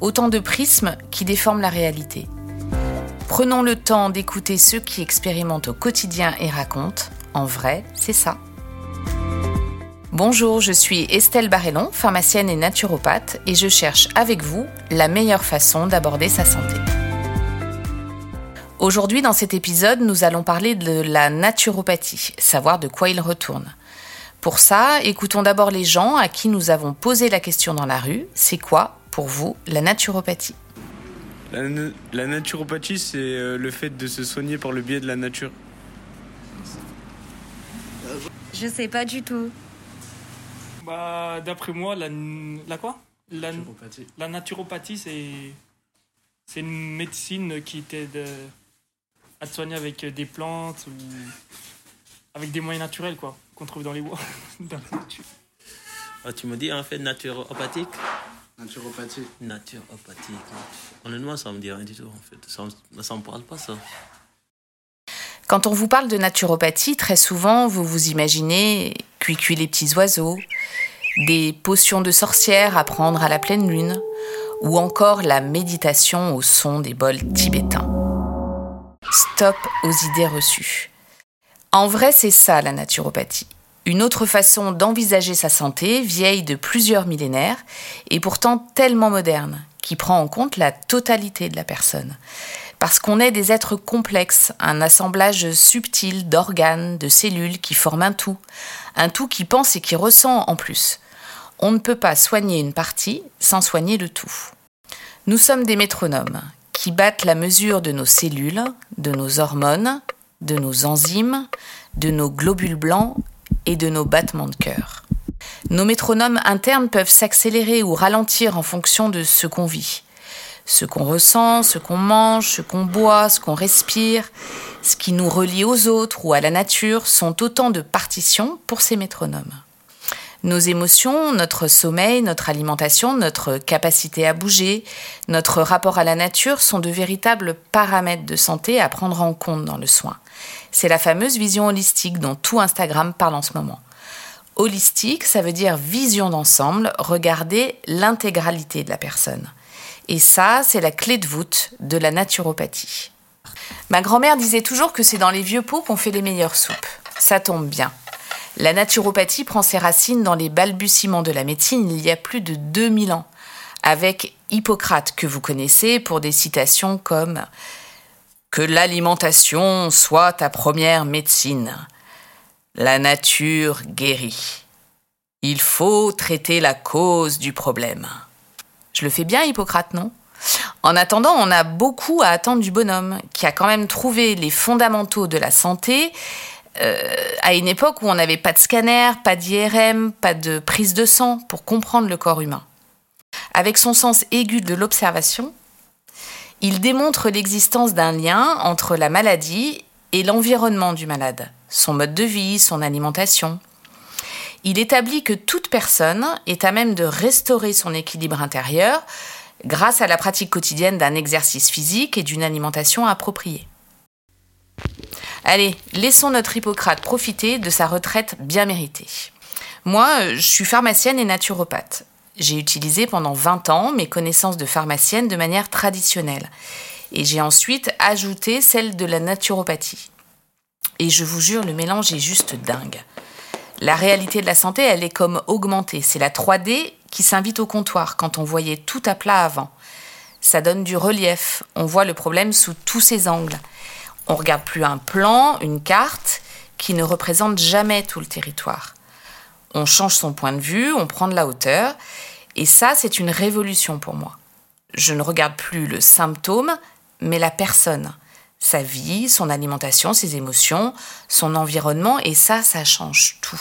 autant de prismes qui déforment la réalité. Prenons le temps d'écouter ceux qui expérimentent au quotidien et racontent. En vrai, c'est ça. Bonjour, je suis Estelle Barrellon, pharmacienne et naturopathe, et je cherche avec vous la meilleure façon d'aborder sa santé. Aujourd'hui, dans cet épisode, nous allons parler de la naturopathie, savoir de quoi il retourne. Pour ça, écoutons d'abord les gens à qui nous avons posé la question dans la rue. C'est quoi, pour vous, la naturopathie La, na- la naturopathie, c'est euh, le fait de se soigner par le biais de la nature. Je sais pas du tout. Bah, d'après moi, la, la quoi? La, la naturopathie, c'est c'est une médecine qui t'aide euh, à te soigner avec des plantes ou avec des moyens naturels quoi qu'on trouve dans les bois. Dans la nature. Ah, tu me dis en fait naturopathique? Naturopathie. Naturopathique. Honnêtement, ça me dit rien du tout en fait. Ça, ça me parle pas ça. Quand on vous parle de naturopathie, très souvent, vous vous imaginez cuit les petits oiseaux, des potions de sorcières à prendre à la pleine lune, ou encore la méditation au son des bols tibétains. Stop aux idées reçues. En vrai, c'est ça la naturopathie. Une autre façon d'envisager sa santé, vieille de plusieurs millénaires, et pourtant tellement moderne, qui prend en compte la totalité de la personne. Parce qu'on est des êtres complexes, un assemblage subtil d'organes, de cellules qui forment un tout, un tout qui pense et qui ressent en plus. On ne peut pas soigner une partie sans soigner le tout. Nous sommes des métronomes qui battent la mesure de nos cellules, de nos hormones, de nos enzymes, de nos globules blancs et de nos battements de cœur. Nos métronomes internes peuvent s'accélérer ou ralentir en fonction de ce qu'on vit. Ce qu'on ressent, ce qu'on mange, ce qu'on boit, ce qu'on respire, ce qui nous relie aux autres ou à la nature sont autant de partitions pour ces métronomes. Nos émotions, notre sommeil, notre alimentation, notre capacité à bouger, notre rapport à la nature sont de véritables paramètres de santé à prendre en compte dans le soin. C'est la fameuse vision holistique dont tout Instagram parle en ce moment. Holistique, ça veut dire vision d'ensemble, regarder l'intégralité de la personne. Et ça, c'est la clé de voûte de la naturopathie. Ma grand-mère disait toujours que c'est dans les vieux pots qu'on fait les meilleures soupes. Ça tombe bien. La naturopathie prend ses racines dans les balbutiements de la médecine il y a plus de 2000 ans, avec Hippocrate que vous connaissez pour des citations comme Que l'alimentation soit ta première médecine. La nature guérit. Il faut traiter la cause du problème. Je le fais bien, Hippocrate, non? En attendant, on a beaucoup à attendre du bonhomme, qui a quand même trouvé les fondamentaux de la santé euh, à une époque où on n'avait pas de scanner, pas d'IRM, pas de prise de sang pour comprendre le corps humain. Avec son sens aigu de l'observation, il démontre l'existence d'un lien entre la maladie et l'environnement du malade, son mode de vie, son alimentation. Il établit que toute personne est à même de restaurer son équilibre intérieur grâce à la pratique quotidienne d'un exercice physique et d'une alimentation appropriée. Allez, laissons notre Hippocrate profiter de sa retraite bien méritée. Moi, euh, je suis pharmacienne et naturopathe. J'ai utilisé pendant 20 ans mes connaissances de pharmacienne de manière traditionnelle. Et j'ai ensuite ajouté celle de la naturopathie. Et je vous jure, le mélange est juste dingue. La réalité de la santé, elle est comme augmentée. C'est la 3D qui s'invite au comptoir quand on voyait tout à plat avant. Ça donne du relief. On voit le problème sous tous ses angles. On regarde plus un plan, une carte qui ne représente jamais tout le territoire. On change son point de vue, on prend de la hauteur, et ça, c'est une révolution pour moi. Je ne regarde plus le symptôme, mais la personne, sa vie, son alimentation, ses émotions, son environnement, et ça, ça change tout.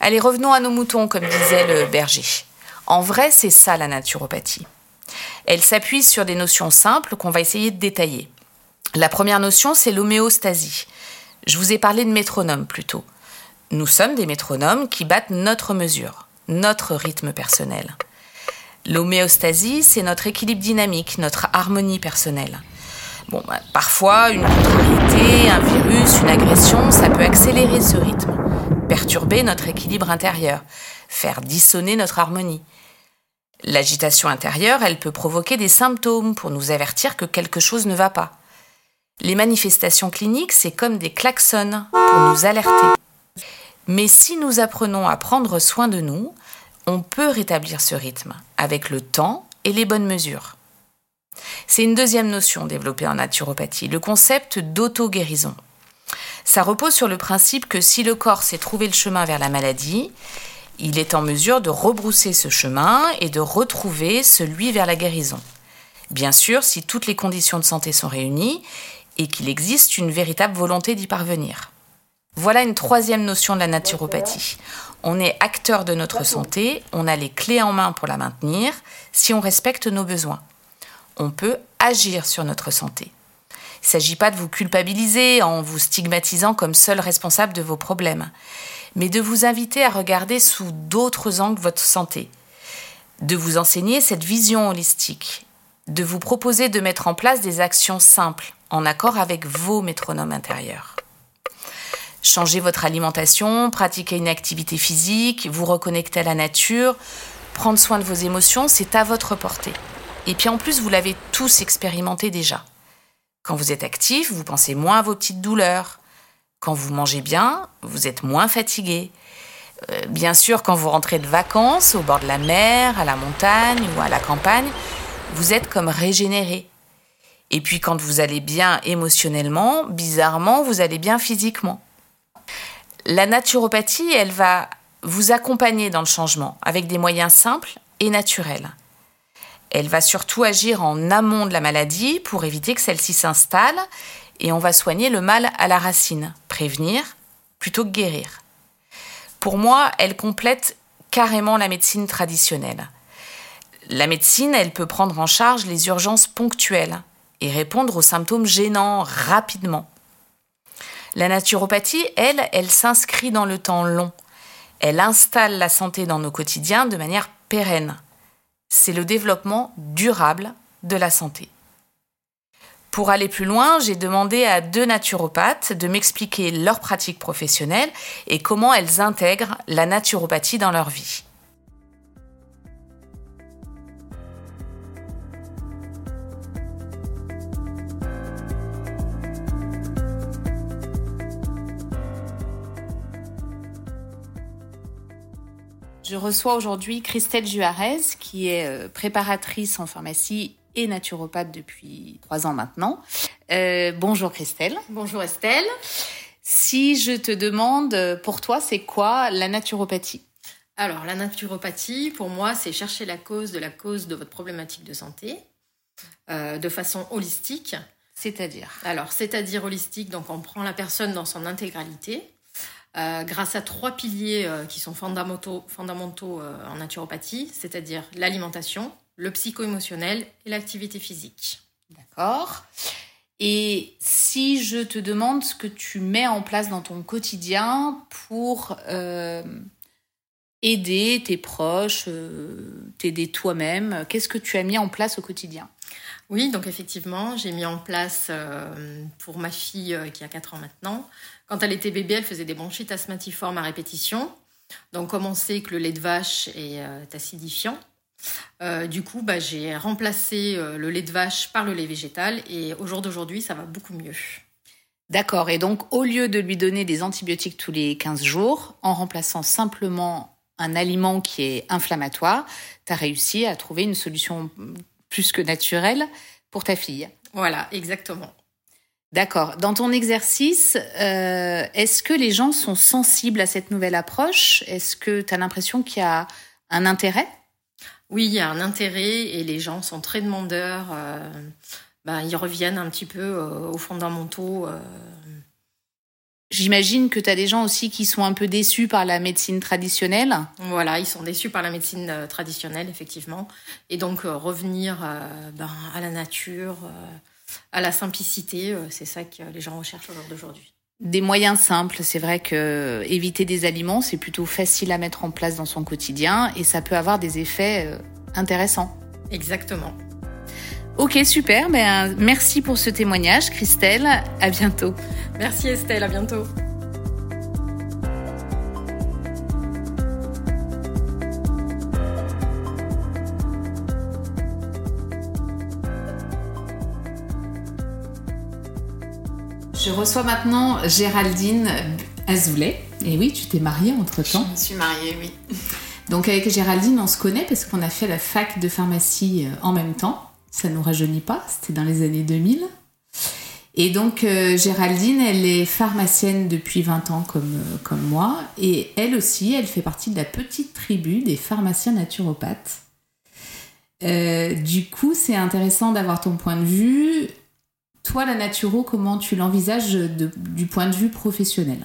Allez, revenons à nos moutons, comme disait le berger. En vrai, c'est ça la naturopathie. Elle s'appuie sur des notions simples qu'on va essayer de détailler. La première notion, c'est l'homéostasie. Je vous ai parlé de métronome plutôt. Nous sommes des métronomes qui battent notre mesure, notre rythme personnel. L'homéostasie, c'est notre équilibre dynamique, notre harmonie personnelle. Bah, parfois, une contrariété, un virus, une agression, ça peut accélérer ce rythme, perturber notre équilibre intérieur, faire dissonner notre harmonie. L'agitation intérieure, elle peut provoquer des symptômes pour nous avertir que quelque chose ne va pas. Les manifestations cliniques, c'est comme des klaxons pour nous alerter. Mais si nous apprenons à prendre soin de nous, on peut rétablir ce rythme avec le temps et les bonnes mesures. C'est une deuxième notion développée en naturopathie, le concept d'auto-guérison. Ça repose sur le principe que si le corps sait trouver le chemin vers la maladie, il est en mesure de rebrousser ce chemin et de retrouver celui vers la guérison. Bien sûr, si toutes les conditions de santé sont réunies et qu'il existe une véritable volonté d'y parvenir. Voilà une troisième notion de la naturopathie. On est acteur de notre santé, on a les clés en main pour la maintenir si on respecte nos besoins. On peut agir sur notre santé. Il ne s'agit pas de vous culpabiliser en vous stigmatisant comme seul responsable de vos problèmes, mais de vous inviter à regarder sous d'autres angles votre santé, de vous enseigner cette vision holistique, de vous proposer de mettre en place des actions simples en accord avec vos métronomes intérieurs. Changer votre alimentation, pratiquer une activité physique, vous reconnecter à la nature, prendre soin de vos émotions, c'est à votre portée. Et puis en plus, vous l'avez tous expérimenté déjà. Quand vous êtes actif, vous pensez moins à vos petites douleurs. Quand vous mangez bien, vous êtes moins fatigué. Euh, bien sûr, quand vous rentrez de vacances au bord de la mer, à la montagne ou à la campagne, vous êtes comme régénéré. Et puis quand vous allez bien émotionnellement, bizarrement, vous allez bien physiquement. La naturopathie, elle va vous accompagner dans le changement avec des moyens simples et naturels. Elle va surtout agir en amont de la maladie pour éviter que celle-ci s'installe et on va soigner le mal à la racine, prévenir plutôt que guérir. Pour moi, elle complète carrément la médecine traditionnelle. La médecine, elle peut prendre en charge les urgences ponctuelles et répondre aux symptômes gênants rapidement. La naturopathie, elle, elle s'inscrit dans le temps long. Elle installe la santé dans nos quotidiens de manière pérenne. C'est le développement durable de la santé. Pour aller plus loin, j'ai demandé à deux naturopathes de m'expliquer leur pratique professionnelle et comment elles intègrent la naturopathie dans leur vie. Je reçois aujourd'hui Christelle Juarez, qui est euh, préparatrice en pharmacie et naturopathe depuis trois ans maintenant. Euh, bonjour Christelle. Bonjour Estelle. Si je te demande, pour toi, c'est quoi la naturopathie? Alors, la naturopathie, pour moi, c'est chercher la cause de la cause de votre problématique de santé euh, de façon holistique. C'est-à-dire? Alors, c'est-à-dire holistique, donc on prend la personne dans son intégralité. Euh, grâce à trois piliers euh, qui sont fondamentaux, euh, en naturopathie, c'est-à-dire l'alimentation, le psycho-émotionnel et l'activité physique. D'accord? Et si je te demande ce que tu mets en place dans ton quotidien pour aider tes proches, t'aider toi-même, qu'est-ce que tu as mis en place au quotidien? Oui, donc effectivement, j'ai mis en place pour ma fille qui a 4 ans maintenant quand elle était bébé, elle faisait des bronchites asthmatiformes à répétition. Donc, comme on sait que le lait de vache est euh, acidifiant, euh, du coup, bah, j'ai remplacé euh, le lait de vache par le lait végétal et au jour d'aujourd'hui, ça va beaucoup mieux. D'accord. Et donc, au lieu de lui donner des antibiotiques tous les 15 jours, en remplaçant simplement un aliment qui est inflammatoire, tu as réussi à trouver une solution plus que naturelle pour ta fille. Voilà, exactement. D'accord. Dans ton exercice, euh, est-ce que les gens sont sensibles à cette nouvelle approche? Est-ce que tu as l'impression qu'il y a un intérêt? Oui, il y a un intérêt et les gens sont très demandeurs. Euh, ben, ils reviennent un petit peu euh, aux fondamentaux J'imagine que tu as des gens aussi qui sont un peu déçus par la médecine traditionnelle. Voilà, ils sont déçus par la médecine euh, traditionnelle, effectivement. Et donc, euh, revenir euh, ben, à la nature, à la simplicité, c'est ça que les gens recherchent au jour d'aujourd'hui. Des moyens simples, c'est vrai que éviter des aliments, c'est plutôt facile à mettre en place dans son quotidien et ça peut avoir des effets intéressants. Exactement. Ok, super. Ben, merci pour ce témoignage, Christelle. À bientôt. Merci Estelle, à bientôt. Je reçois maintenant Géraldine Azoulay. Et oui, tu t'es mariée entre-temps. Je me suis mariée, oui. Donc avec Géraldine, on se connaît parce qu'on a fait la fac de pharmacie euh, en même temps. Ça nous rajeunit pas, c'était dans les années 2000. Et donc euh, Géraldine, elle est pharmacienne depuis 20 ans comme, euh, comme moi. Et elle aussi, elle fait partie de la petite tribu des pharmaciens naturopathes. du coup, c'est intéressant d'avoir ton point de vue. Toi, la naturo, comment tu l'envisages du point de vue professionnel?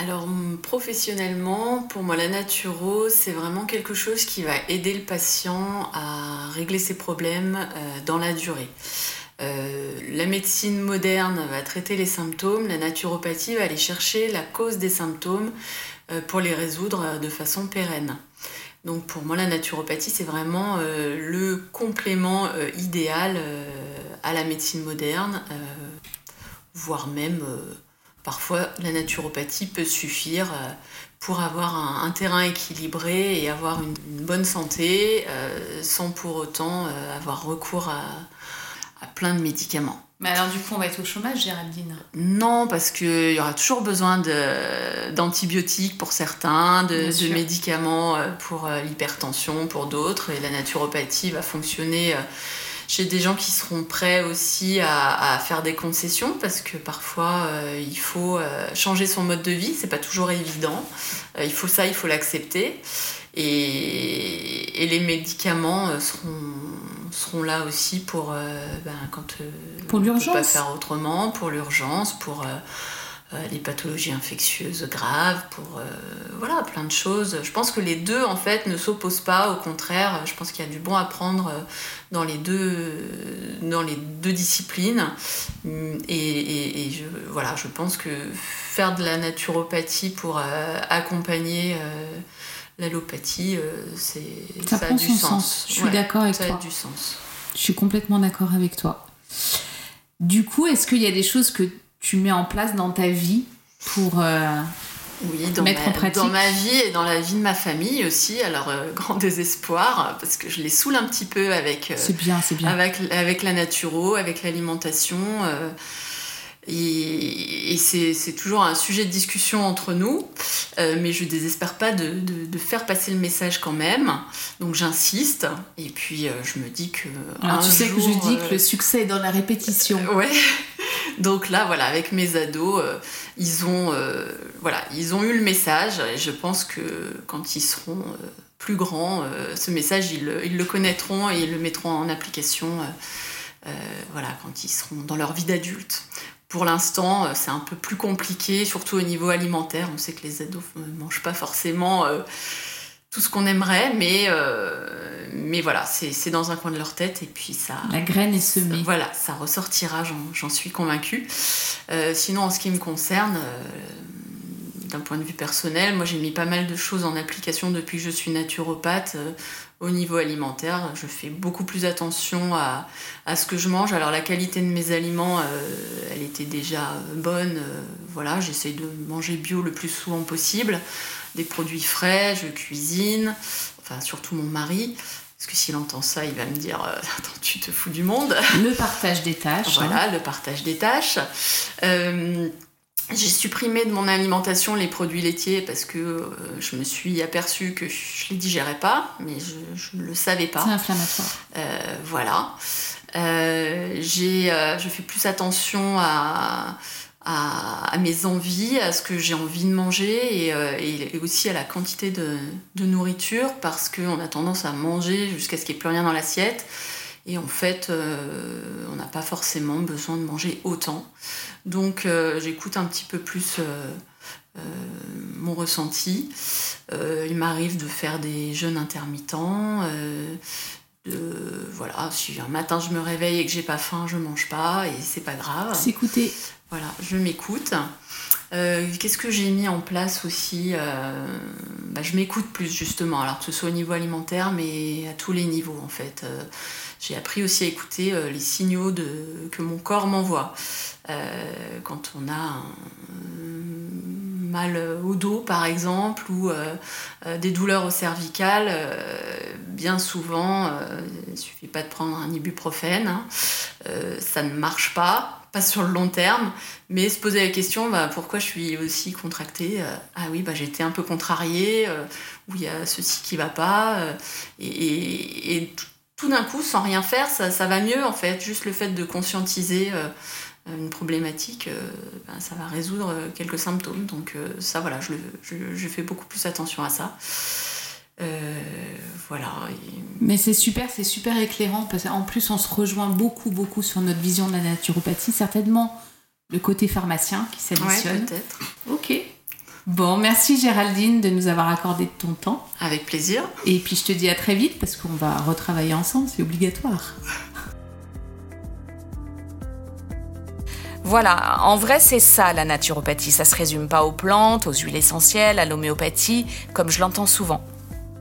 Alors professionnellement, pour moi la naturo, c'est vraiment quelque chose qui va aider le patient à régler ses problèmes euh, dans la durée. Euh, la médecine moderne va traiter les symptômes, la naturopathie va aller chercher la cause des symptômes euh, pour les résoudre de façon pérenne. Donc pour moi la naturopathie c'est vraiment le complément idéal à la médecine moderne, voire même Parfois, la naturopathie peut suffire euh, pour avoir un, terrain équilibré et avoir une, bonne santé euh, sans pour autant euh, avoir recours à, plein de médicaments. Mais alors du coup, on va être au chômage, Géraldine? Non, parce qu'il y aura toujours besoin d'antibiotiques pour certains, de, de médicaments pour l'hypertension pour d'autres, et la naturopathie va fonctionner j'ai des gens qui seront prêts aussi à, faire des concessions parce que parfois euh, il faut euh, changer son mode de vie, c'est pas toujours évident. Euh, il faut ça, il faut l'accepter. Et, les médicaments seront, seront là aussi pour ben, quand pour l'urgence. pas faire autrement, pour l'urgence, pour les pathologies infectieuses graves, pour voilà plein de choses. Je pense que les deux en fait ne s'opposent pas, au contraire, je pense qu'il y a du bon à prendre dans les deux, dans les deux disciplines. Et, je, voilà, je pense que faire de la naturopathie pour euh, accompagner euh, l'allopathie, euh, c'est ça, a du sens. Je suis d'accord avec toi. Ça a du sens. Je suis complètement d'accord avec toi. Du coup, est-ce qu'il y a des choses que tu mets en place dans ta vie pour oui, dans ma, Dans ma vie et dans la vie de ma famille aussi. Alors, euh, grand désespoir, parce que je les saoule un petit peu avec, euh, bien, bien. avec, avec la naturo, avec l'alimentation. Euh, et, et c'est toujours un sujet de discussion entre nous, mais je désespère pas de, de, de, faire passer le message quand même. Donc j'insiste, et puis je me dis que. Alors, tu sais que je dis que le succès est dans la répétition. ouais. Donc là, voilà, avec mes ados, euh, ils, ont, euh, ils ont eu le message et je pense que quand ils seront euh, plus grands, ce message, ils, ils, le connaîtront et ils le mettront en application voilà, quand ils seront dans leur vie d'adulte. Pour l'instant, c'est un peu plus compliqué, surtout au niveau alimentaire. On sait que les ados ne mangent pas forcément tout ce qu'on aimerait, mais, euh, mais voilà, c'est dans un coin de leur tête et puis ça. La graine est semée. voilà, ça ressortira, j'en suis convaincue. Euh, sinon, en ce qui me concerne, euh, d'un point de vue personnel, moi j'ai mis pas mal de choses en application depuis que je suis naturopathe. au niveau alimentaire, je fais beaucoup plus attention à, à, ce que je mange. Alors la qualité de mes aliments, elle était déjà bonne. voilà, j'essaye de manger bio le plus souvent possible des produits frais, je cuisine, enfin surtout mon mari. Parce que s'il entend ça, il va me dire euh, Attends, tu te fous du monde. Le partage des tâches. Voilà, le partage des tâches. Euh, j'ai supprimé de mon alimentation les produits laitiers parce que euh, je me suis aperçue que je les digérais pas, mais je ne le savais pas. C'est inflammatoire. voilà. j'ai, je fais plus attention à à, mes envies, à ce que j'ai envie de manger et, euh, aussi à la quantité de, nourriture parce qu'on a tendance à manger jusqu'à ce qu'il n'y ait plus rien dans l'assiette. Et en fait, euh, on n'a pas forcément besoin de manger autant. Donc j'écoute un petit peu plus mon ressenti. il m'arrive de faire des jeûnes intermittents. De, voilà, si un matin je me réveille et que j'ai pas faim, je mange pas et c'est pas grave. S'écouter. Voilà, je m'écoute. Euh, qu'est-ce que j'ai mis en place aussi euh, bah, Je m'écoute plus justement, alors que ce soit au niveau alimentaire, mais à tous les niveaux en fait. Euh, j'ai appris aussi à écouter les signaux de, que mon corps m'envoie. quand on a un mal au dos par exemple ou des douleurs au cervical, bien souvent, il ne suffit pas de prendre un ibuprofène, hein, ça ne marche pas pas sur le long terme, mais se poser la question bah, pourquoi je suis aussi contractée euh, Ah oui, bah, j'étais un peu contrariée, euh, ou il y a ceci qui va pas. Euh, et, tout d'un coup, sans rien faire, ça, ça, va mieux en fait. Juste le fait de conscientiser une problématique, bah, ça va résoudre quelques symptômes. Donc ça, voilà, je, je, je, fais beaucoup plus attention à ça. voilà. Mais c'est super, c'est super éclairant parce qu'en plus on se rejoint beaucoup, beaucoup sur notre vision de la naturopathie. Certainement le côté pharmacien qui s'additionne. Ouais, peut-être. Ok. Bon, merci Géraldine de nous avoir accordé ton temps. Avec plaisir. Et puis je te dis à très vite parce qu'on va retravailler ensemble, c'est obligatoire. Voilà, en vrai c'est ça la naturopathie, ça se résume pas aux plantes, aux huiles essentielles, à l'homéopathie, comme je l'entends souvent.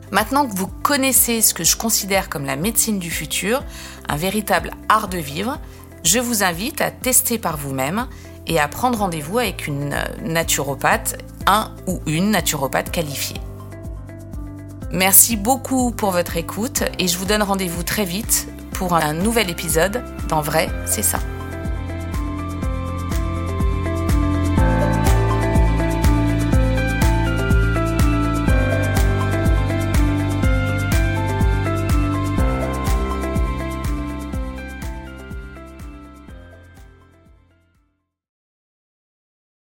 Maintenant que vous connaissez ce que je considère comme la médecine du futur, un véritable art de vivre, je vous invite à tester par vous-même et à prendre rendez-vous avec une naturopathe, un ou une naturopathe qualifiée. Merci beaucoup pour votre écoute et je vous donne rendez-vous très vite pour un nouvel épisode d'En vrai, c'est ça.